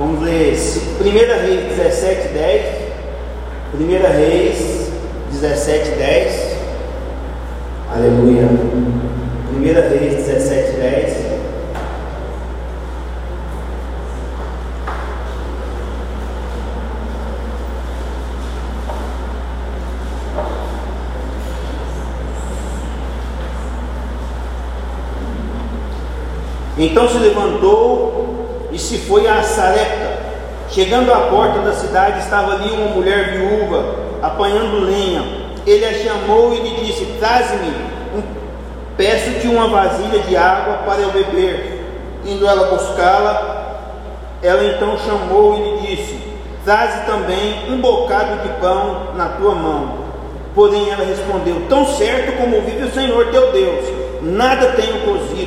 Vamos ler 1 Reis 17, 10. 1 Reis 17, 10. Aleluia. 1 Reis 17, 10. Então se levantou e se foi a Sarepta. Chegando à porta da cidade, estava ali uma mulher viúva, apanhando lenha. Ele a chamou e lhe disse: Traze-me, um, peço-te uma vasilha de água para eu beber. Indo ela buscá-la, ela então chamou e lhe disse: Traze também um bocado de pão na tua mão. Porém ela respondeu: Tão certo como vive o Senhor teu Deus, nada tenho cozido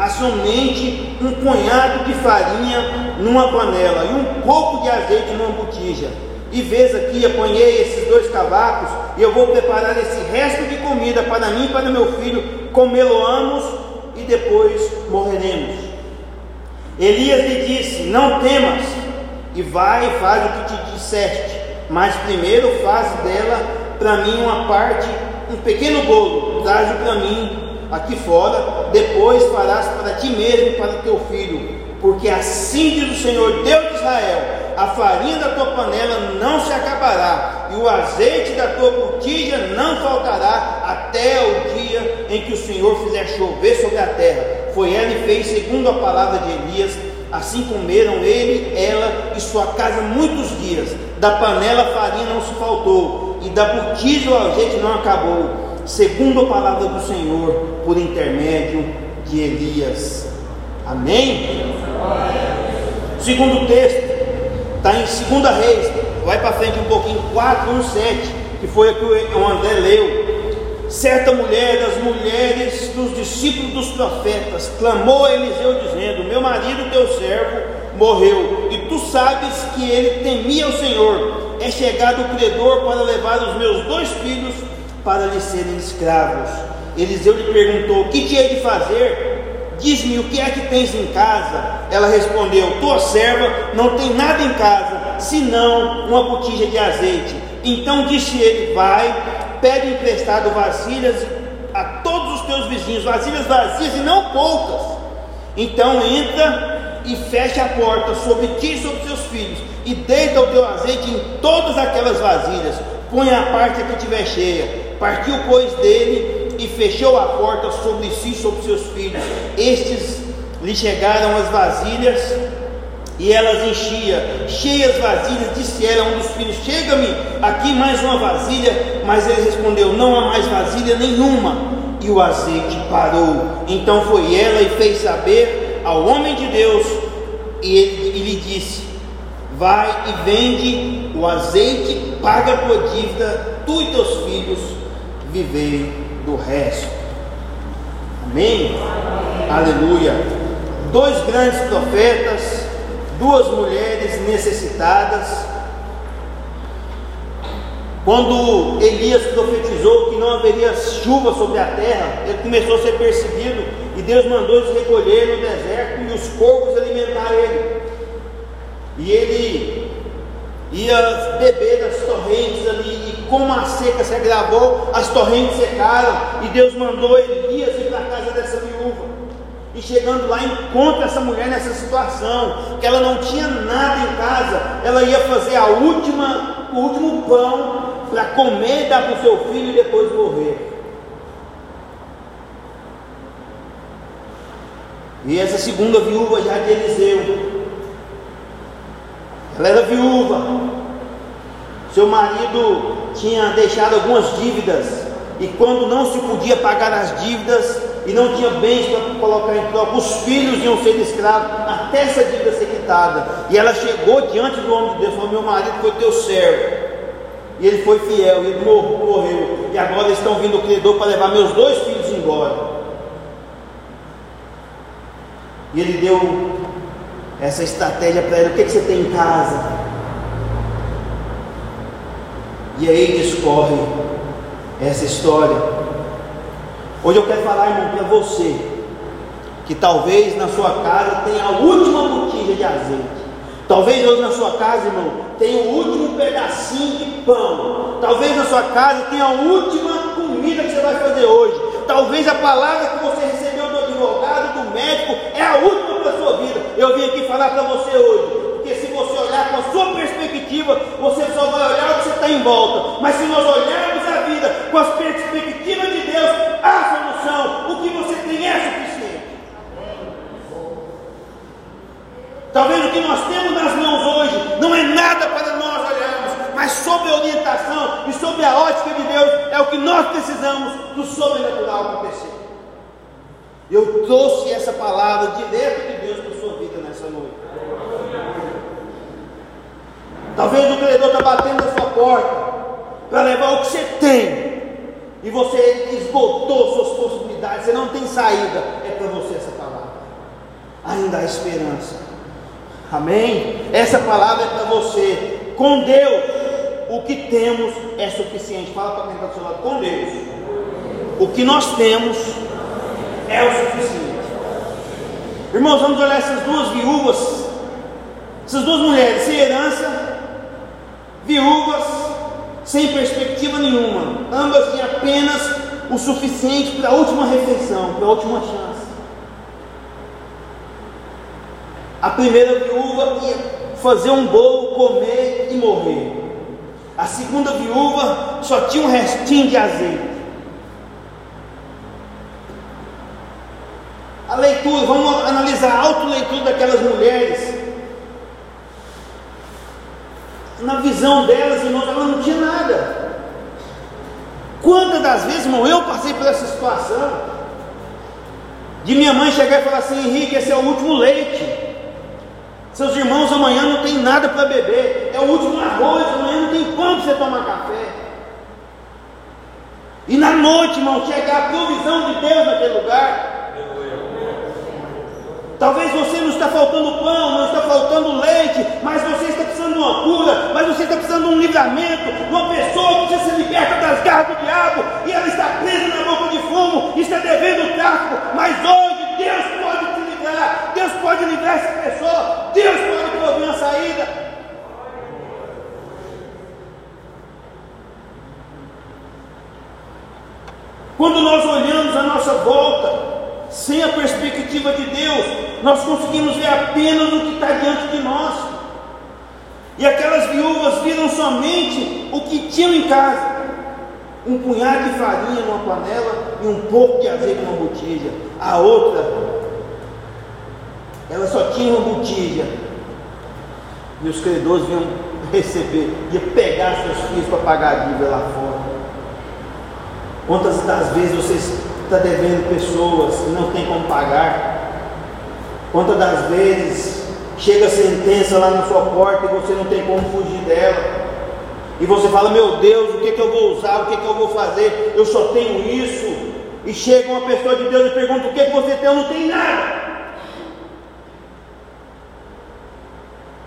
há somente um punhado de farinha numa panela e um pouco de azeite numa botija. E vês aqui, apanhei esses dois cavacos e eu vou preparar esse resto de comida para mim e para meu filho, comê-lo-amos e depois morreremos. Elias lhe disse: Não temas, e vai e faz o que te disseste, mas primeiro faz dela para mim uma parte, um pequeno bolo, traz-o para mim aqui fora, depois farás para ti mesmo e para teu filho, porque assim diz o Senhor Deus de Israel: a farinha da tua panela não se acabará, e o azeite da tua botija não faltará, até o dia em que o Senhor fizer chover sobre a terra. Foi ela e fez segundo a palavra de Elias. Assim comeram ele, ela e sua casa muitos dias. Da panela a farinha não se faltou, e da botija o azeite não acabou segundo a palavra do Senhor, por intermédio de Elias. Amém? Segundo texto, está em 2 Reis, vai para frente um pouquinho, 4, 1, 7, que foi a que o André leu. Certa mulher das mulheres dos discípulos dos profetas clamou a Eliseu, dizendo: Meu marido, teu servo, morreu, e tu sabes que ele temia o Senhor. É chegado o credor para levar os meus dois filhos para lhe serem escravos. Eliseu lhe perguntou: Que hei de fazer? Diz-me o que é que tens em casa. Ela respondeu: Tua serva não tem nada em casa, senão uma botija de azeite. Então disse ele: Vai, pede emprestado vasilhas a todos os teus vizinhos, vasilhas vazias e não poucas. Então entra e fecha a porta sobre ti e sobre teus filhos, e deita o teu azeite em todas aquelas vasilhas. Põe a parte que tiver cheia Partiu, pois, dele e fechou a porta sobre si e sobre seus filhos. Estes lhe chegaram as vasilhas e elas enchia, cheias vasilhas, disse ela a um dos filhos: Chega-me aqui mais uma vasilha. Mas ele respondeu: Não há mais vasilha nenhuma. E o azeite parou. Então foi ela e fez saber ao homem de Deus, e, ele, e lhe disse: Vai e vende o azeite, paga a tua dívida, tu e teus filhos, viver do resto. Amém? Aleluia. Dois grandes profetas, duas mulheres necessitadas. Quando Elias profetizou que não haveria chuva sobre a terra, ele começou a ser perseguido e Deus mandou eles recolher no deserto e os corvos alimentar ele. E ele ia beber das torrentes ali, como a seca se agravou, as torrentes secaram, e Deus mandou Elias ir para a casa dessa viúva. E chegando lá, encontra essa mulher nessa situação, que ela não tinha nada em casa, ela ia fazer a última, o último pão para comer e dar para o seu filho e depois morrer. E essa segunda viúva já de Eliseu, ela era viúva. Seu marido tinha deixado algumas dívidas. E quando não se podia pagar as dívidas e não tinha bens para colocar em troca, os filhos iam ser escravos até essa dívida ser quitada. E ela chegou diante do homem de Deus falou: Meu marido foi teu servo. E ele foi fiel, e ele morreu. E agora estão vindo o credor para levar meus dois filhos embora. E ele deu essa estratégia para ele: o que, que você tem em casa? E aí discorre essa história. Hoje eu quero falar, irmão, para você que talvez na sua casa tenha a última botija de azeite, Talvez hoje na sua casa, irmão, tenha o último pedacinho de pão. Talvez na sua casa tenha a última comida que você vai fazer hoje. Talvez a palavra que você recebeu do advogado, do médico, é a última para a sua vida. Eu vim aqui falar para você hoje. Porque se você olhar com a sua perspectiva, você só vai olhar está em volta. Mas se nós olharmos a vida com as perspectivas de Deus, há solução. O que você tem é suficiente. Talvez o que nós temos nas mãos hoje não é nada para nós olharmos, mas sob a orientação e sob a ótica de Deus é o que nós precisamos do sobrenatural acontecer. Eu trouxe essa palavra direto de Deus para a sua vida nessa noite. Talvez o credor está batendo na sua porta para levar o que você tem e você esgotou suas possibilidades, você não tem saída. É para você essa palavra. Ainda há esperança. Amém? Essa palavra é para você. Com Deus, o que temos é suficiente. Fala para quem está do seu lado. Com Deus, o que nós temos é o suficiente. Irmãos, vamos olhar essas duas viúvas, essas duas mulheres sem herança, viúvas, sem perspectiva nenhuma. Ambas têm apenas o suficiente para a última refeição, para a última chance. A primeira viúva ia fazer um bolo, comer e morrer. A segunda viúva só tinha um restinho de azeite. A leitura, vamos analisar a autoleitura daquelas mulheres. Na visão delas, irmãos, ela não tinha nada. Quantas das vezes, irmão, eu passei por essa situação de minha mãe chegar e falar assim: Henrique, esse é o último leite. Seus irmãos amanhã não tem nada para beber, é o último arroz, amanhã não tem pão para você tomar café. E na noite, irmão, chegar a provisão de Deus naquele lugar. Talvez você não está faltando pão, não está faltando leite, mas você está precisando de uma cura, você está precisando de um livramento, de uma pessoa que se liberta das garras do diabo, e ela está presa na boca de fumo, está devendo o tráfico, mas hoje Deus pode livrar, Deus pode livrar essa pessoa, Deus pode prover uma saída. Quando nós olhamos a nossa volta, sem a perspectiva de Deus, nós conseguimos ver apenas o que está diante de nós. E aquelas viúvas viram somente o que tinham em casa: um punhado de farinha numa panela e um pouco de azeite numa botija. A outra ela só tinha uma botija. E os credores vinham receber, ia pegar seus filhos para pagar a dívida lá fora. Quantas das vezes você está devendo pessoas e não tem como pagar? Quantas das vezes chega a sentença lá na sua porta e você não tem como fugir dela? E você fala, meu Deus, o que, que eu vou usar, o que, que eu vou fazer? Eu só tenho isso. E chega uma pessoa de Deus e pergunta, o que, que você tem? Eu não tenho nada.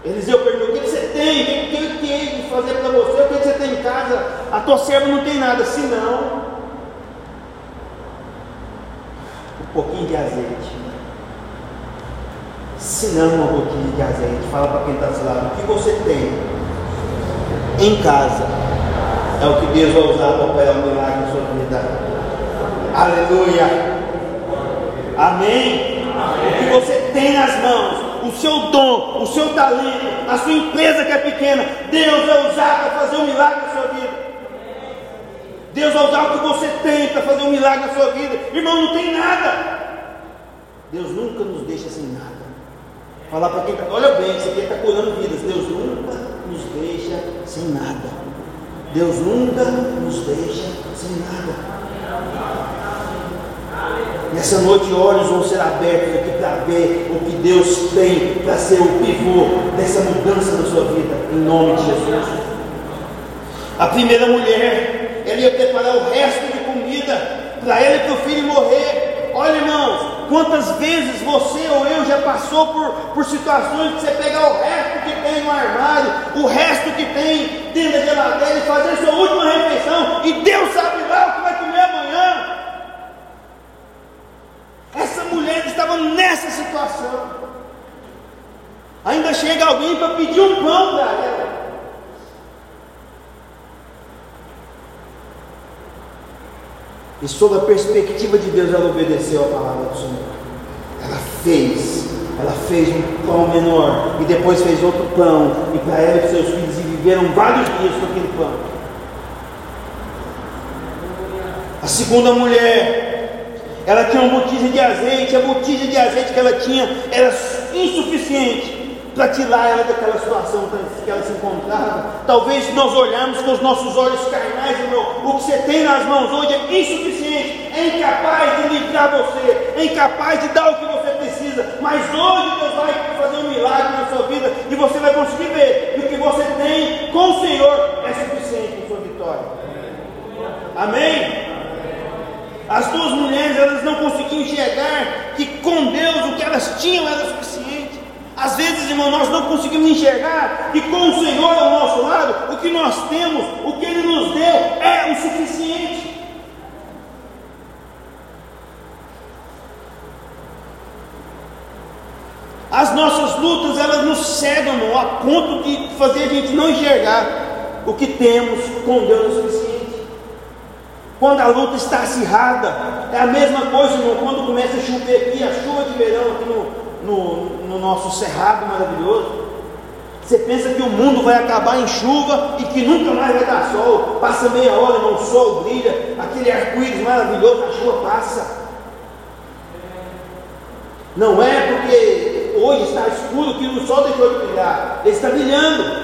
Eliseu perguntou: o que você tem? O que tem de fazer para você? O que você tem em casa? A tua serva não tem nada, senão um pouquinho de azeite. Se não, um pouquinho de azeite. Fala para quem está do lado: o que você tem em casa é o que Deus vai usar para operar um milagre na sua vida. Aleluia. Amém? Amém. O que você tem nas mãos o seu dom, o seu talento, a sua empresa que é pequena, Deus vai usar para fazer um milagre na sua vida. Deus vai usar o que você tem para fazer um milagre na sua vida. Irmão, não tem nada. Deus nunca nos deixa sem nada. Falar para quem está, olha bem, isso aqui está curando vidas. Deus nunca nos deixa sem nada. Deus nunca nos deixa sem nada. Nessa noite, olhos vão ser abertos aqui para ver o que Deus tem para ser o pivô dessa mudança na sua vida, em nome de Jesus. A primeira mulher, ela ia preparar o resto de comida para ela e para o filho morrer. Olha, irmãos, quantas vezes você ou eu já passou por, por situações de você pegar o resto que tem no armário, o resto que tem dentro da geladeira e fazer sua última refeição, e Deus sabe lá o que vai comer amanhã. Essa mulher estava nessa situação. Ainda chega alguém para tinha um pão para ela. E sob a perspectiva de Deus, ela obedeceu a palavra do Senhor. Ela fez, ela fez um pão menor e depois fez outro pão, e para ela e para seus filhos, e viveram vários dias com aquele pão. A segunda mulher, ela tinha uma botija de azeite, a botija de azeite que ela tinha era insuficiente para tirar ela daquela situação que ela se encontrava. Talvez nós olharmos com os nossos olhos carnais, irmão, o que você tem nas mãos hoje é insuficiente, é incapaz de livrar você, é incapaz de dar o que você precisa. Mas hoje Deus vai fazer um milagre na sua vida e você vai conseguir ver que o que você tem com o Senhor é suficiente para sua vitória. Amém? As duas mulheres elas não conseguiam enxergar que com Deus o que elas tinham era suficiente. Às vezes, irmão, nós não conseguimos enxergar que com o Senhor ao nosso lado, o que nós temos, o que Ele nos deu, é o suficiente. As nossas lutas, elas nos cegam, irmão, a ponto de fazer a gente não enxergar o que temos com Deus o suficiente. Quando a luta está acirrada, é a mesma coisa, irmão, quando começa a chover aqui, a chuva de verão aqui no, no, no nosso cerrado maravilhoso. Você pensa que o mundo vai acabar em chuva e que nunca mais vai dar sol. Passa meia hora, não, o sol brilha, aquele arco-íris maravilhoso, a chuva passa. Não é porque hoje está escuro que o sol deixou de brilhar, ele está brilhando.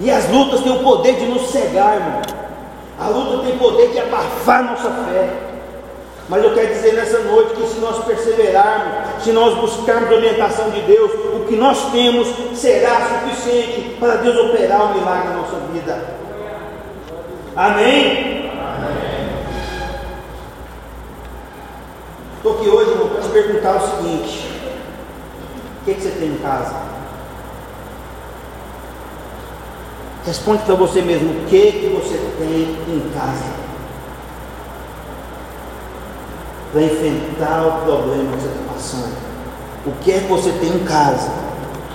E as lutas têm o poder de nos cegar, irmão. A luta tem o poder de abafar nossa fé. Mas eu quero dizer nessa noite que se nós perseverarmos, se nós buscarmos a orientação de Deus, o que nós temos será suficiente para Deus operar o milagre na nossa vida. Amém? Estou aqui hoje para te perguntar o seguinte: o que, que você tem em casa? Responde para você mesmo: o que, que você tem em casa? Para enfrentar o problema que você está passando. O que é que você tem em casa?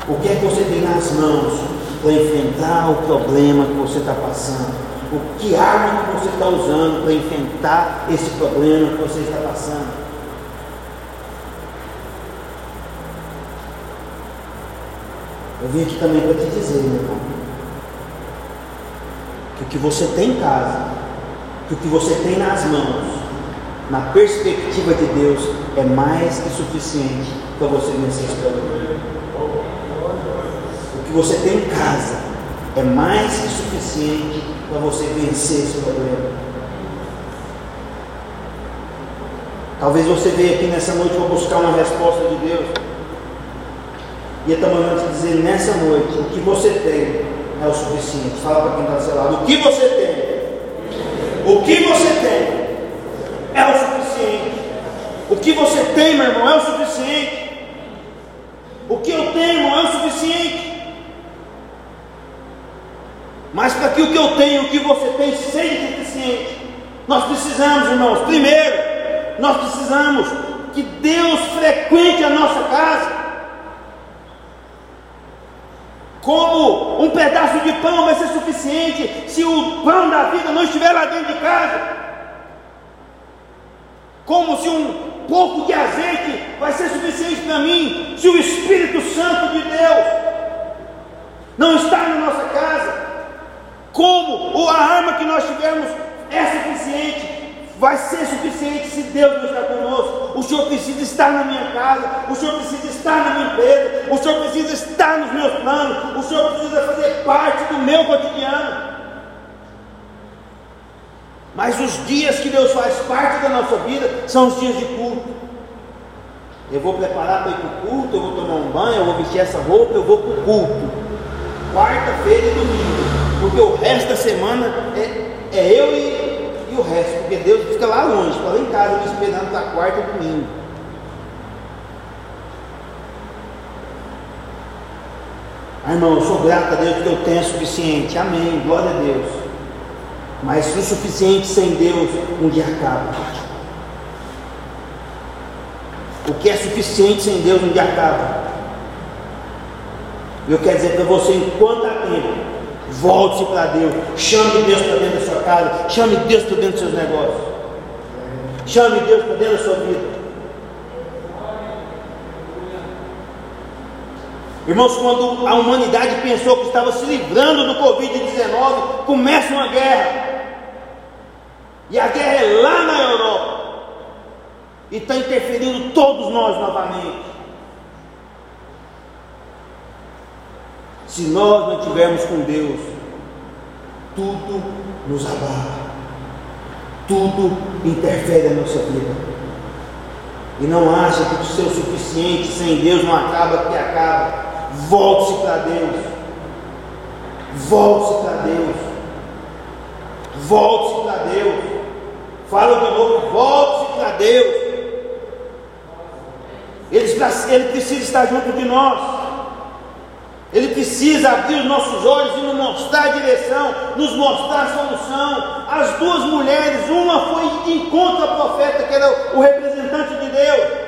O que é que você tem nas mãos para enfrentar o problema que você está passando? O que arma que você está usando para enfrentar esse problema que você está passando? Eu vim aqui também para te dizer, meu irmão, que o que você tem em casa, que o que você tem nas mãos, na perspectiva de Deus, é mais que suficiente para você vencer esse problema. O que você tem em casa é mais que suficiente para você vencer esse problema. Talvez você veja aqui nessa noite para buscar uma resposta de Deus. E eu estou mandando te dizer nessa noite: o que você tem é o suficiente. Fala para quem está do seu lado: o que você tem? O que você tem é o suficiente. O que você tem, meu irmão, é o suficiente. O que eu tenho, irmão, é o suficiente. Mas para que o que eu tenho, o que você tem, seja suficiente, nós precisamos, irmãos, primeiro, nós precisamos que Deus frequente a nossa casa. Como um pedaço de pão vai ser suficiente se o pão da vida não estiver lá dentro de casa como se um pouco de azeite vai ser suficiente para mim, se o Espírito Santo de Deus não está na nossa casa, como a arma que nós tivermos é suficiente, vai ser suficiente se Deus não está conosco. O Senhor precisa estar na minha casa, o Senhor precisa estar na minha empresa, o Senhor precisa estar nos meus planos, o Senhor precisa fazer parte do meu cotidiano. Mas os dias que Deus faz parte da nossa vida são os dias de culto. Eu vou preparar para ir para o culto, eu vou tomar um banho, eu vou vestir essa roupa, eu vou para o culto. Quarta-feira e domingo. Porque o resto da semana é, é eu e, e, o resto. Porque Deus fica lá longe, está lá em casa me esperando para quarta e domingo. Ah, irmão, eu sou grato a Deus que eu tenho suficiente. Amém. Glória a Deus. Mas o suficiente sem Deus um dia acaba. O que é suficiente sem Deus um dia acaba. Eu quero dizer para você, enquanto há tempo, volte-se para Deus, chame Deus para dentro da sua casa, chame Deus para dentro dos seus negócios, chame Deus para dentro da sua vida. Irmãos, quando a humanidade pensou que estava se livrando do Covid-19, começa uma guerra. E a guerra é lá na Europa. E está interferindo todos nós novamente. Se nós não tivermos com Deus, tudo nos abala. Tudo interfere na nossa vida. E não acha que o seu suficiente sem Deus não acaba que acaba. Volte-se para Deus. Volte-se para Deus. Volte-se para Deus. Fala de novo, volte-se para Deus. Ele, ele precisa estar junto de nós. Ele precisa abrir os nossos olhos e nos mostrar a direção, nos mostrar a solução. As duas mulheres, uma foi de encontro ao profeta, que era o representante de Deus.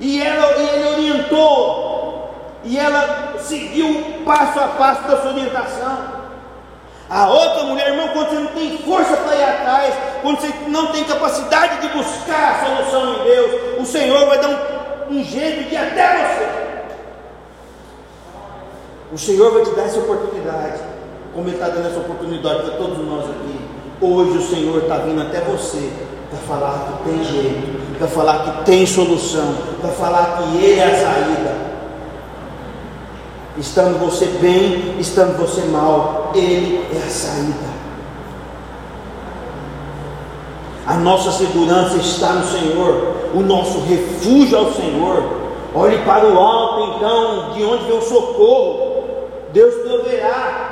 E, ela, e ele orientou, e ela seguiu passo a passo da sua orientação. A outra mulher, irmão, quando você não tem força para ir atrás, quando você não tem capacidade de buscar a solução em Deus, o Senhor vai dar um, um jeito de até você. O Senhor vai te dar essa oportunidade, como Ele está dando essa oportunidade para todos nós aqui. Hoje o Senhor está vindo até você para falar que tem jeito, para falar que tem solução, para falar que Ele é a saída. Estando você bem, estando você mal, Ele é a saída. A nossa segurança está no Senhor, o nosso refúgio é o Senhor. Olhe para o alto, então, de onde vem o socorro. Deus proverá.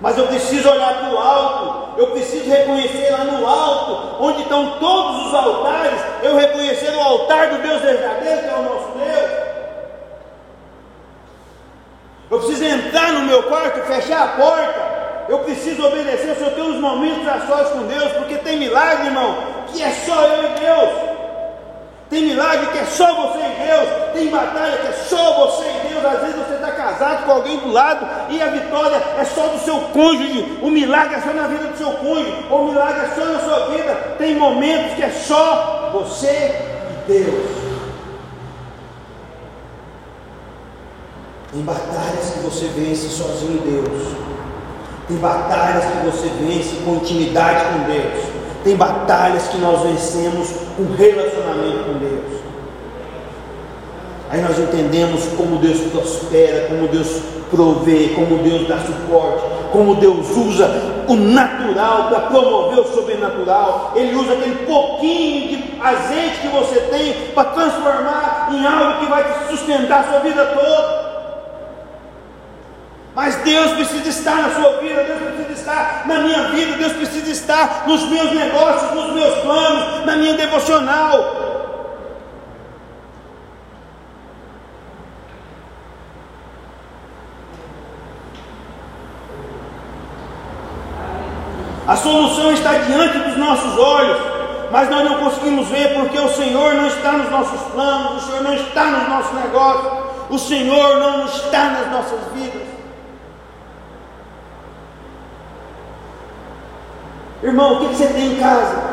Mas eu preciso olhar para o alto, eu preciso reconhecer lá no alto, onde estão todos os altares, eu reconhecer o altar do Deus verdadeiro, que é o nosso Deus. Eu preciso entrar no meu quarto, fechar a porta. Eu preciso obedecer. Se eu tenho uns momentos a sós com Deus, porque tem milagre, irmão, que é só eu e Deus. Tem milagre que é só você e Deus. Tem batalha que é só você e Deus. Às vezes você está casado com alguém do lado e a vitória é só do seu cônjuge. O milagre é só na vida do seu cônjuge. O milagre é só na sua vida. Tem momentos que é só você e Deus. Tem batalhas que você vence sozinho Deus. Tem batalhas que você vence com intimidade com Deus. Tem batalhas que nós vencemos com relacionamento com Deus. Aí nós entendemos como Deus prospera, como Deus provê, como Deus dá suporte, como Deus usa o natural para promover o sobrenatural. Ele usa aquele pouquinho de azeite que você tem para transformar em algo que vai te sustentar a sua vida toda. Mas Deus precisa estar na sua vida, Deus precisa estar na minha vida, Deus precisa estar nos meus negócios, nos meus planos, na minha devocional. A solução está diante dos nossos olhos, mas nós não conseguimos ver porque o Senhor não está nos nossos planos, o Senhor não está nos nossos negócios, o Senhor não está nas nossas vidas. Irmão, o que você tem em casa?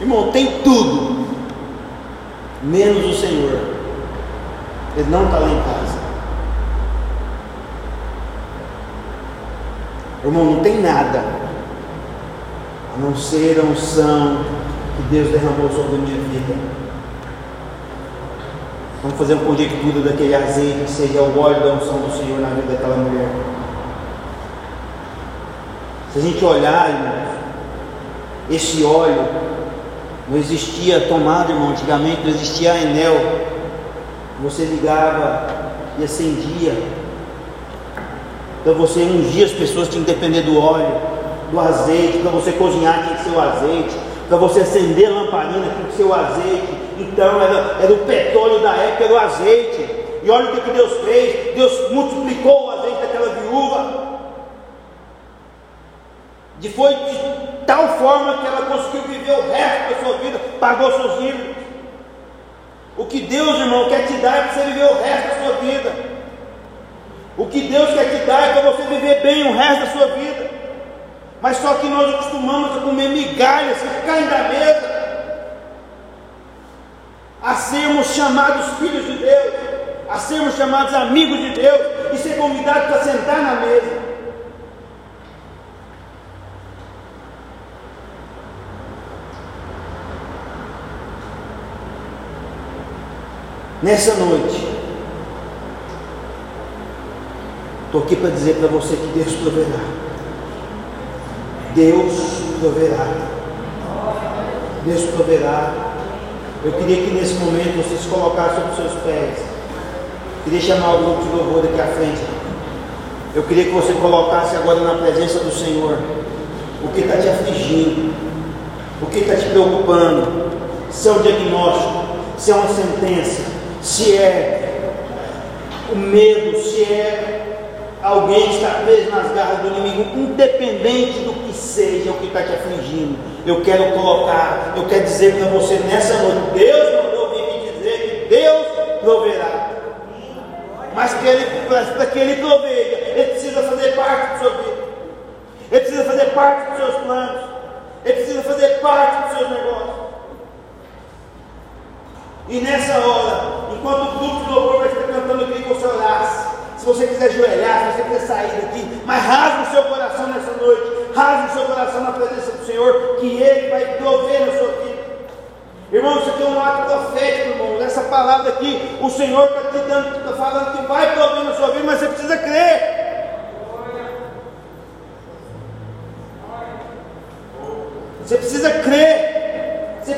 Irmão, tem tudo, menos o Senhor. Ele não está lá em casa. Irmão, não tem nada, a não ser a unção que Deus derramou sobre a minha vida. Vamos fazer uma conjectura daquele azeite que seria o óleo da unção do Senhor na vida daquela mulher. Se a gente olhar, irmãos, esse óleo, não existia tomada, irmão, antigamente não existia enel. Você ligava e acendia. Para você ungir as pessoas tinha que depender do óleo, do azeite. Para você cozinhar tinha que ser o azeite. Para você acender a lamparina tinha que ser o azeite. Então era, era o petróleo da época, era o azeite. E olha o que, que Deus fez: Deus multiplicou o azeite daquela viúva. De foi de tal forma que ela conseguiu viver o resto da sua vida, pagou seus dívidas. O que Deus, irmão, quer te dar é para você viver o resto da sua vida. O que Deus quer te dar é para você viver bem o resto da sua vida. Mas só que nós acostumamos a comer migalhas que caem da mesa, a sermos chamados filhos de Deus, a sermos chamados amigos de Deus e ser convidados para sentar na mesa. Nessa noite, estou aqui para dizer para você que Deus proverá. Deus proverá. Deus proverá. Eu queria que nesse momento você se colocasse sobre os seus pés. Queria chamar o grupo de louvor aqui à frente. Eu queria que você colocasse agora na presença do Senhor o que está te afligindo, o que está te preocupando, se é um diagnóstico, se é uma sentença, se é o medo, se é alguém que está preso nas garras do inimigo, independente do que seja o que está te afligindo, eu quero colocar, eu quero dizer para você nessa noite, Deus mandou vir me dizer que Deus proverá. Mas para que ele proveja, ele precisa fazer parte do seu vida. Ele precisa fazer parte dos seus planos. Ele precisa fazer parte dos seus negócios. E nessa hora, enquanto o grupo de louvor vai estar cantando, eu queria que você orasse. Se você quiser ajoelhar, se você quiser sair daqui, mas rasgue o seu coração nessa noite, rasgue o seu coração na presença do Senhor, que Ele vai prover na sua vida. Irmão, isso aqui é um ato profético, irmão. Nessa palavra aqui, o Senhor está te dando, está falando que vai prover na sua vida, mas você precisa crer. Você precisa crer. Você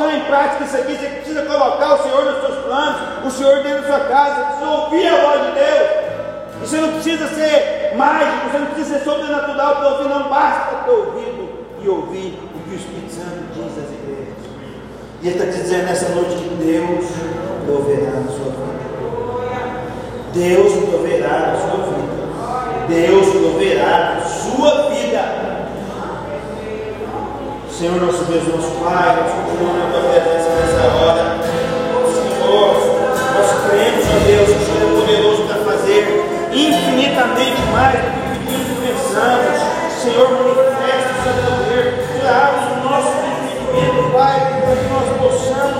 colocar em prática isso aqui, você precisa colocar o Senhor nos seus planos, o Senhor dentro da sua casa, você precisa ouvir a voz de Deus. E você não precisa ser mágico, você não precisa ser sobrenatural para ouvir, não basta ter ouvido e ouvir o que o Espírito Santo diz às igrejas. E ele está dizendo nessa noite que Deus proverá na sua vida. Deus proverá na sua vida. Deus proverá na sua vida. Senhor nosso Deus, nosso Pai, nós continuamos na tua presença nessa hora. Senhor, nós cremos, ó Deus, que o Senhor é poderoso para fazer infinitamente mais do que pedimos e pensamos. Senhor, manifesta o seu poder, abre o nosso entendimento, Pai, para que nós possamos,